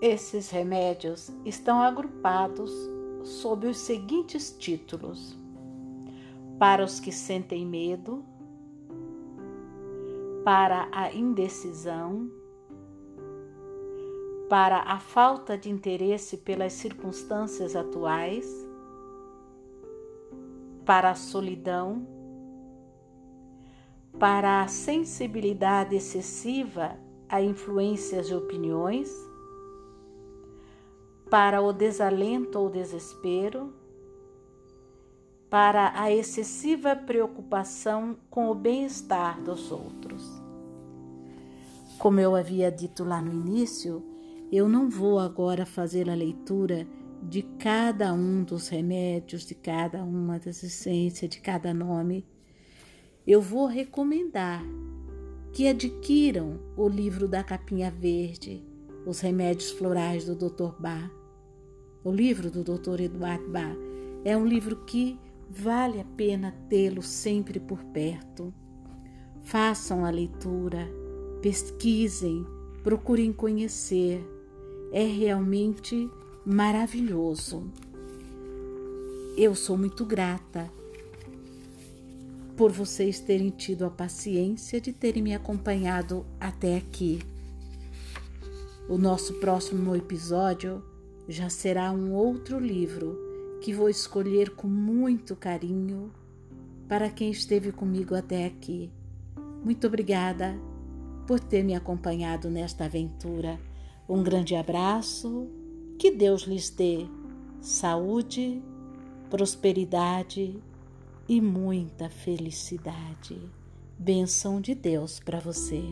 Esses remédios estão agrupados sob os seguintes títulos: para os que sentem medo, para a indecisão, para a falta de interesse pelas circunstâncias atuais, para a solidão, para a sensibilidade excessiva a influências de opiniões, para o desalento ou desespero, para a excessiva preocupação com o bem-estar dos outros. Como eu havia dito lá no início, eu não vou agora fazer a leitura de cada um dos remédios, de cada uma das essências, de cada nome. Eu vou recomendar que adquiram o livro da Capinha Verde, Os Remédios Florais do Dr. Bach. O livro do Dr. Eduardo Bach é um livro que vale a pena tê-lo sempre por perto. Façam a leitura, pesquisem, procurem conhecer é realmente maravilhoso. Eu sou muito grata por vocês terem tido a paciência de terem me acompanhado até aqui. O nosso próximo episódio já será um outro livro que vou escolher com muito carinho para quem esteve comigo até aqui. Muito obrigada por ter me acompanhado nesta aventura. Um grande abraço, que Deus lhes dê saúde, prosperidade e muita felicidade. Bênção de Deus para você.